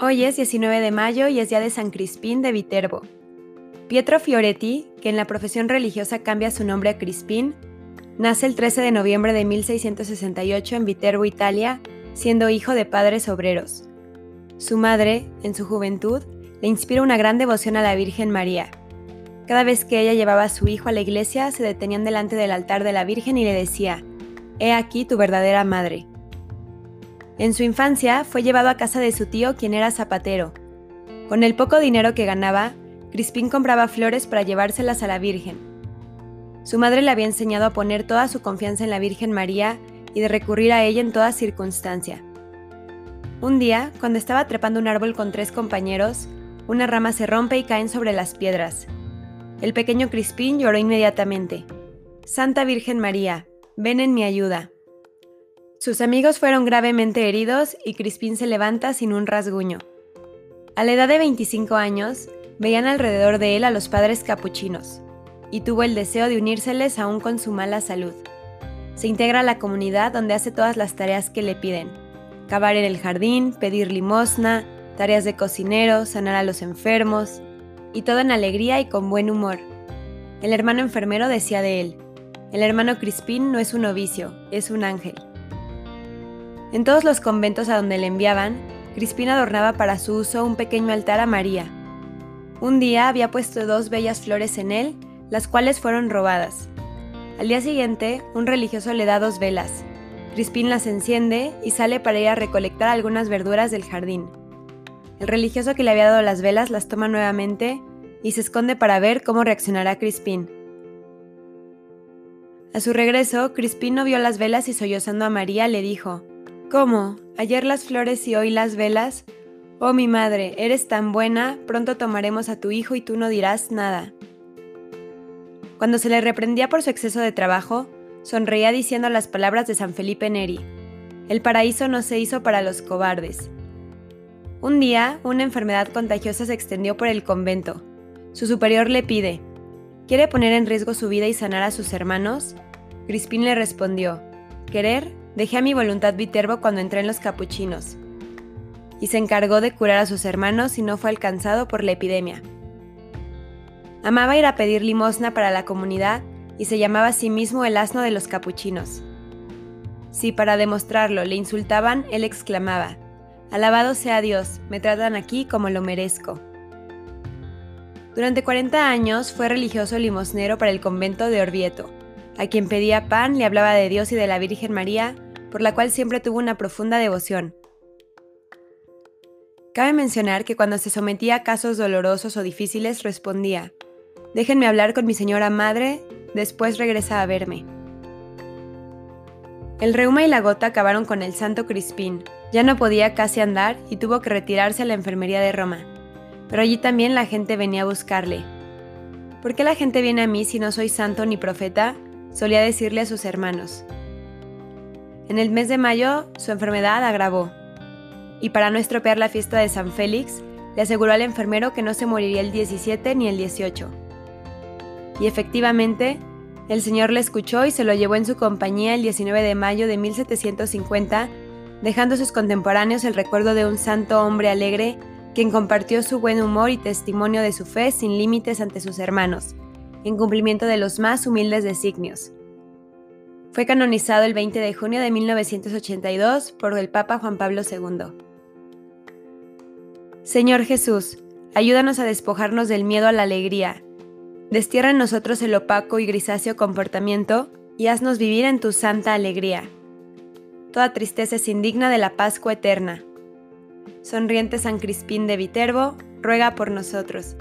Hoy es 19 de mayo y es día de San Crispín de Viterbo. Pietro Fioretti, que en la profesión religiosa cambia su nombre a Crispín, nace el 13 de noviembre de 1668 en Viterbo, Italia, siendo hijo de padres obreros. Su madre, en su juventud, le inspira una gran devoción a la Virgen María. Cada vez que ella llevaba a su hijo a la iglesia, se detenían delante del altar de la Virgen y le decía, He aquí tu verdadera madre. En su infancia fue llevado a casa de su tío quien era zapatero. Con el poco dinero que ganaba, Crispín compraba flores para llevárselas a la Virgen. Su madre le había enseñado a poner toda su confianza en la Virgen María y de recurrir a ella en toda circunstancia. Un día, cuando estaba trepando un árbol con tres compañeros, una rama se rompe y caen sobre las piedras. El pequeño Crispín lloró inmediatamente. Santa Virgen María, ven en mi ayuda. Sus amigos fueron gravemente heridos y Crispín se levanta sin un rasguño. A la edad de 25 años, veían alrededor de él a los padres capuchinos, y tuvo el deseo de unírseles aún con su mala salud. Se integra a la comunidad donde hace todas las tareas que le piden. Cavar en el jardín, pedir limosna, tareas de cocinero, sanar a los enfermos, y todo en alegría y con buen humor. El hermano enfermero decía de él, el hermano Crispín no es un novicio, es un ángel. En todos los conventos a donde le enviaban, Crispín adornaba para su uso un pequeño altar a María. Un día había puesto dos bellas flores en él, las cuales fueron robadas. Al día siguiente, un religioso le da dos velas. Crispín las enciende y sale para ir a recolectar algunas verduras del jardín. El religioso que le había dado las velas las toma nuevamente y se esconde para ver cómo reaccionará Crispín. A su regreso, Crispín no vio las velas y sollozando a María le dijo, ¿Cómo? ¿Ayer las flores y hoy las velas? Oh mi madre, eres tan buena, pronto tomaremos a tu hijo y tú no dirás nada. Cuando se le reprendía por su exceso de trabajo, sonreía diciendo las palabras de San Felipe Neri. El paraíso no se hizo para los cobardes. Un día, una enfermedad contagiosa se extendió por el convento. Su superior le pide, ¿quiere poner en riesgo su vida y sanar a sus hermanos? Crispín le respondió, ¿querer? Dejé a mi voluntad Viterbo cuando entré en los capuchinos, y se encargó de curar a sus hermanos y no fue alcanzado por la epidemia. Amaba ir a pedir limosna para la comunidad y se llamaba a sí mismo el asno de los capuchinos. Si para demostrarlo le insultaban, él exclamaba, Alabado sea Dios, me tratan aquí como lo merezco. Durante 40 años fue religioso limosnero para el convento de Orvieto. A quien pedía pan le hablaba de Dios y de la Virgen María, por la cual siempre tuvo una profunda devoción. Cabe mencionar que cuando se sometía a casos dolorosos o difíciles respondía, déjenme hablar con mi señora madre, después regresa a verme. El reuma y la gota acabaron con el santo Crispín, ya no podía casi andar y tuvo que retirarse a la enfermería de Roma, pero allí también la gente venía a buscarle. ¿Por qué la gente viene a mí si no soy santo ni profeta? solía decirle a sus hermanos. En el mes de mayo su enfermedad agravó, y para no estropear la fiesta de San Félix, le aseguró al enfermero que no se moriría el 17 ni el 18. Y efectivamente, el Señor le escuchó y se lo llevó en su compañía el 19 de mayo de 1750, dejando a sus contemporáneos el recuerdo de un santo hombre alegre quien compartió su buen humor y testimonio de su fe sin límites ante sus hermanos, en cumplimiento de los más humildes designios. Fue canonizado el 20 de junio de 1982 por el Papa Juan Pablo II. Señor Jesús, ayúdanos a despojarnos del miedo a la alegría. Destierra en nosotros el opaco y grisáceo comportamiento y haznos vivir en tu santa alegría. Toda tristeza es indigna de la Pascua eterna. Sonriente San Crispín de Viterbo, ruega por nosotros.